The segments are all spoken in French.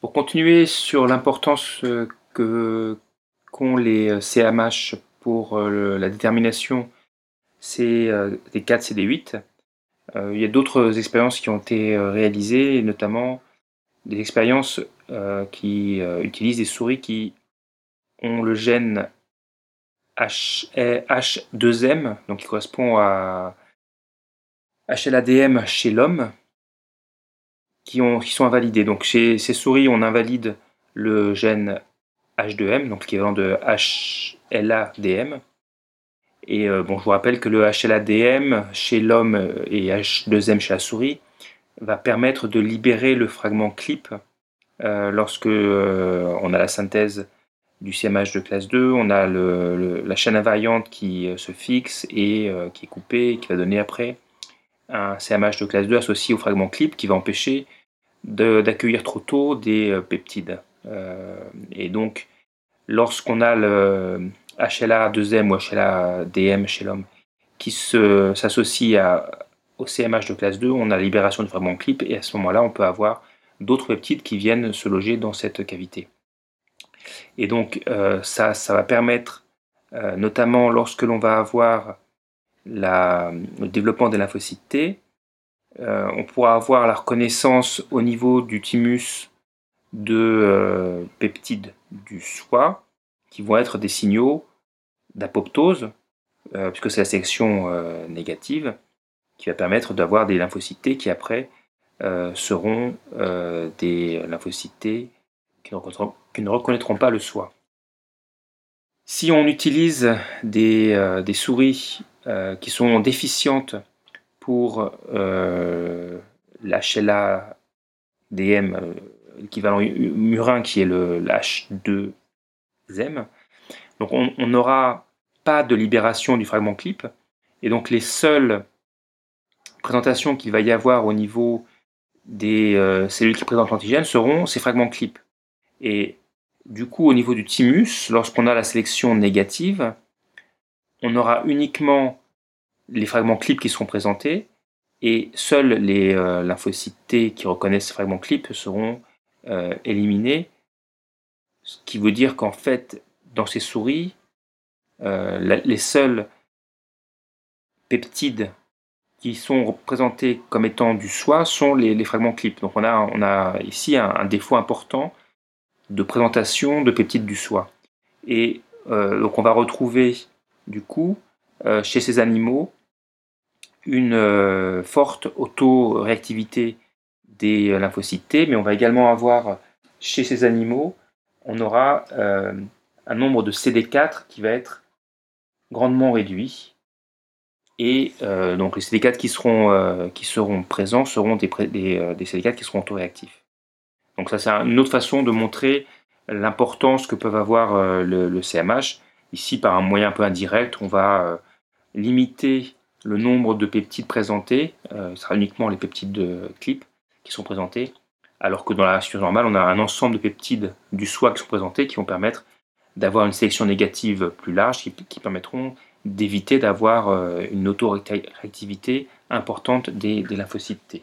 Pour continuer sur l'importance que qu'ont les CMH pour la détermination c'est des 4 CD8, il y a d'autres expériences qui ont été réalisées, notamment des expériences qui utilisent des souris qui ont le gène H2M, donc qui correspond à HLADM chez l'homme, qui, sont invalidés. Donc chez ces souris, on invalide le gène H2M, donc l'équivalent de HLADM. Et euh, bon, je vous rappelle que le HLADM chez l'homme et H2M chez la souris va permettre de libérer le fragment clip euh, lorsque euh, on a la synthèse du CMH de classe 2, on a la chaîne invariante qui se fixe et qui est coupée, et qui va donner après un CMH de classe 2 associé au fragment clip qui va empêcher d'accueillir trop tôt des euh, peptides. Euh, et donc, lorsqu'on a le HLA-2M ou HLA-DM chez l'homme qui s'associe au CMH de classe 2, on a la libération du fragment clip et à ce moment-là, on peut avoir d'autres peptides qui viennent se loger dans cette cavité. Et donc, euh, ça, ça va permettre, notamment lorsque l'on va avoir la, le développement des lymphocytes T, euh, on pourra avoir la reconnaissance au niveau du thymus de euh, peptides du soi, qui vont être des signaux d'apoptose, euh, puisque c'est la sélection négative, qui va permettre d'avoir des lymphocytes qui après seront des lymphocytes qui ne, reconnaîtront, pas le soi. Si on utilise des souris qui sont déficientes pour euh, l'HLA DM, euh, l'équivalent murin qui est le H2M. Donc on n'aura pas de libération du fragment clip. Et donc les seules présentations qu'il va y avoir au niveau des euh, cellules qui présentent l'antigène seront ces fragments clip. Et du coup, au niveau du thymus, lorsqu'on a la sélection négative, on aura uniquement les fragments clips qui seront présentés et seuls les euh, lymphocytes T qui reconnaissent ces fragments clips seront euh, éliminés. Ce qui veut dire qu'en fait, dans ces souris, euh, les seuls peptides qui sont représentés comme étant du soi sont les, fragments clips. Donc on a, on a ici un, défaut important de présentation de peptides du soi. Et donc on va retrouver du coup chez ces animaux une euh, forte autoréactivité des euh, lymphocytes T, mais on va également avoir chez ces animaux, on aura euh, un nombre de CD4 qui va être grandement réduit. Et donc les CD4 qui seront, qui seront présents seront des, des, CD4 qui seront autoréactifs. Donc ça c'est une autre façon de montrer l'importance que peuvent avoir le, CMH. Ici par un moyen un peu indirect, on va limiter le nombre de peptides présentés, euh, ce sera uniquement les peptides de clip qui sont présentés, alors que dans la situation normale, on a un ensemble de peptides du soi qui sont présentés qui vont permettre d'avoir une sélection négative plus large, qui, permettront d'éviter d'avoir euh, une autoréactivité importante des, lymphocytes T.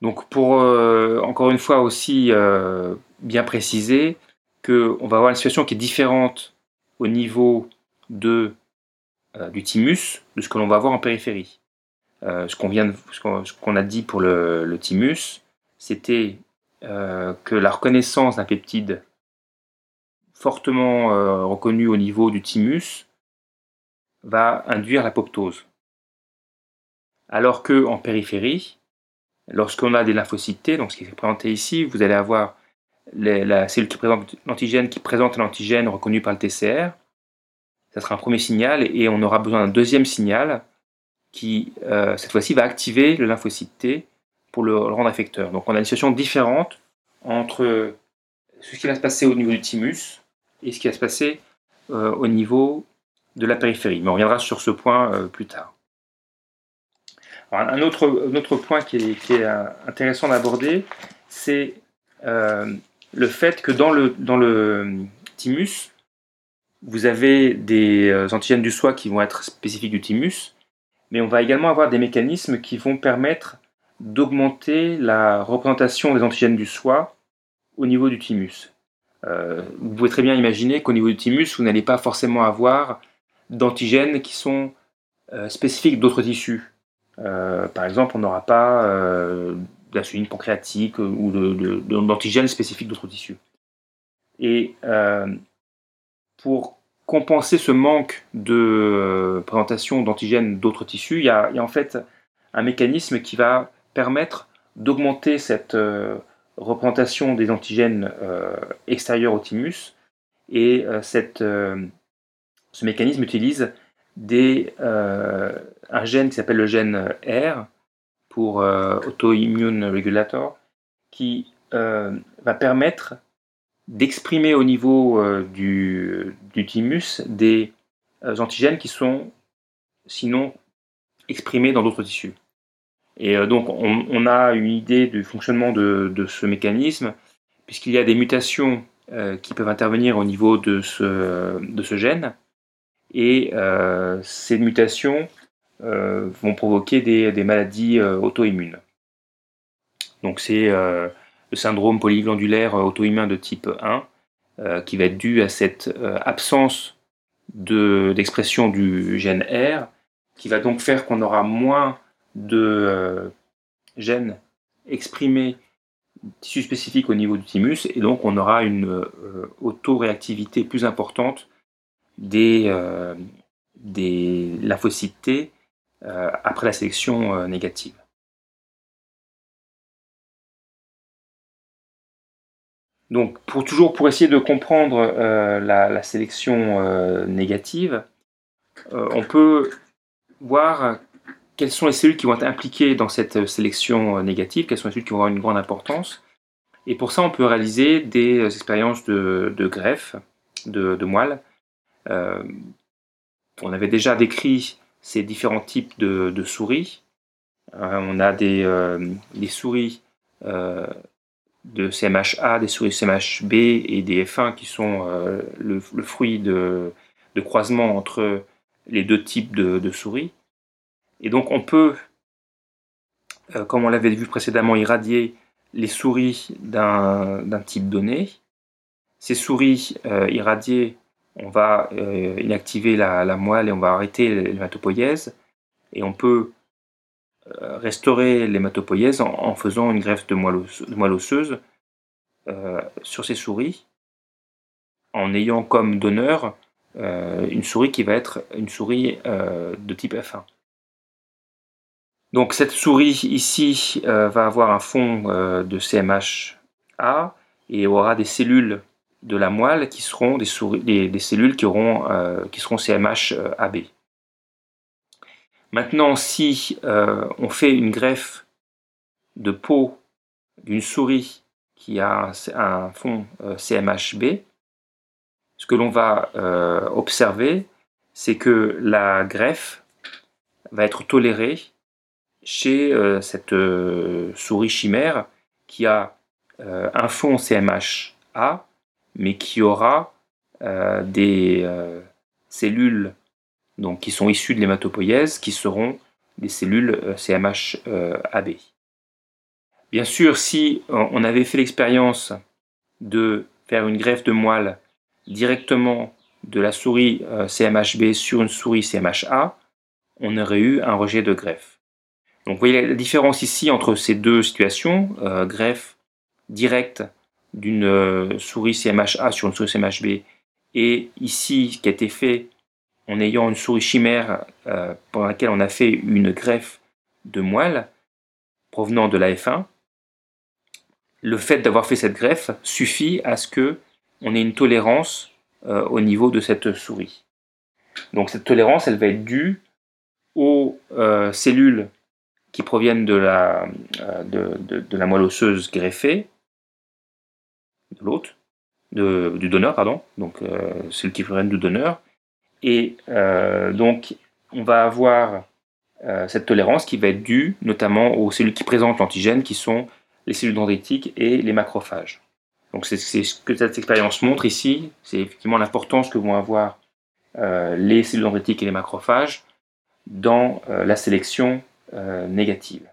Donc pour euh, encore une fois aussi bien préciser qu'on va avoir une situation qui est différente au niveau euh, du thymus de ce que l'on va voir en périphérie. Euh, ce qu'on a dit pour le, thymus, c'était euh, que la reconnaissance d'un peptide fortement reconnu au niveau du thymus va induire l'apoptose. Alors que en périphérie, lorsqu'on a des lymphocytes donc ce qui est présenté ici, vous allez avoir la cellule qui présente l'antigène qui présente l'antigène reconnu par le TCR. Ça sera un premier signal et on aura besoin d'un deuxième signal qui, euh, cette fois-ci, va activer le lymphocyte T pour le, rendre effecteur. Donc on a une situation différente entre ce qui va se passer au niveau du thymus et ce qui va se passer euh, au niveau de la périphérie. Mais on reviendra sur ce point euh, plus tard. un, autre, autre, point qui est, qui est intéressant d'aborder, c'est le fait que dans le, dans le thymus, vous avez des euh, antigènes du soi qui vont être spécifiques du thymus, mais on va également avoir des mécanismes qui vont permettre d'augmenter la représentation des antigènes du soi au niveau du thymus. Euh, vous pouvez très bien imaginer qu'au niveau du thymus, vous n'allez pas forcément avoir d'antigènes qui sont euh, spécifiques d'autres tissus. Euh, par exemple, on n'aura pas d'insuline pancréatique ou d'antigènes spécifiques d'autres tissus. Et pour compenser ce manque de présentation d'antigènes d'autres tissus, il y, a, en fait un mécanisme qui va permettre d'augmenter cette représentation des antigènes euh, extérieurs au thymus. Et euh, cette, euh, ce mécanisme utilise des, un gène qui s'appelle le gène R pour Autoimmune Regulator, qui va permettre d'exprimer au niveau du, du, thymus des antigènes qui sont sinon exprimés dans d'autres tissus. Et euh, donc, on, a une idée du fonctionnement de, ce mécanisme, puisqu'il y a des mutations euh, qui peuvent intervenir au niveau de ce, de ce gène. Et euh, ces mutations vont provoquer des, maladies auto-immunes. Donc, c'est le syndrome polyglandulaire auto-immun de type 1, qui va être dû à cette absence d'expression du gène R, qui va donc faire qu'on aura moins de euh, gènes exprimés tissus spécifiques au niveau du thymus et donc on aura une euh, autoréactivité plus importante des, euh, des lymphocytes T après la sélection négative. Donc, pour toujours pour essayer de comprendre la, sélection négative, on peut voir quelles sont les cellules qui vont être impliquées dans cette euh, sélection euh, négative, quelles sont les cellules qui vont avoir une grande importance. Et pour ça, on peut réaliser des euh, expériences de, greffe, de, moelle. on avait déjà décrit ces différents types de, souris. on a des, souris de CMHA, des souris CMHB et des F1 qui sont le, fruit de, croisement entre les deux types de souris. Et donc on peut, euh, comme on l'avait vu précédemment, irradier les souris d'un type donné. Ces souris euh, irradiées, on va euh, inactiver la, moelle et on va arrêter l'hématopoïèse. Et on peut restaurer l'hématopoïèse en, faisant une greffe de moelle, osseuse sur ces souris, en ayant comme donneur une souris qui va être une souris de type F1. Donc cette souris ici euh, va avoir un fond euh, de CMHA et aura des cellules de la moelle qui seront des, cellules qui, auront, euh, qui seront CMHAB. Maintenant, si on fait une greffe de peau d'une souris qui a un, fond CMHB, ce que l'on va observer, c'est que la greffe va être tolérée chez euh, cette euh, souris chimère qui a euh, un fond CMHA, mais qui aura des cellules donc, qui sont issues de l'hématopoïèse, qui seront des cellules CMHAB. Bien sûr, si on avait fait l'expérience de faire une greffe de moelle directement de la souris CMHB sur une souris CMHA, on aurait eu un rejet de greffe. Donc vous voyez la différence ici entre ces deux situations, euh, greffe directe d'une euh, souris CMHA sur une souris CMHB, et ici ce qui a été fait en ayant une souris chimère euh, pendant laquelle on a fait une greffe de moelle provenant de la F1, le fait d'avoir fait cette greffe suffit à ce que on ait une tolérance au niveau de cette souris. Donc cette tolérance, elle va être due aux cellules qui proviennent de la, euh, de, la moelle osseuse greffée, de l'hôte, du donneur, pardon, donc euh, celles qui proviennent du donneur. Et euh, donc, on va avoir cette tolérance qui va être due notamment aux cellules qui présentent l'antigène, qui sont les cellules dendritiques et les macrophages. Donc, c'est ce que cette expérience montre ici, c'est effectivement l'importance que vont avoir les cellules dendritiques et les macrophages dans la sélection euh, négative.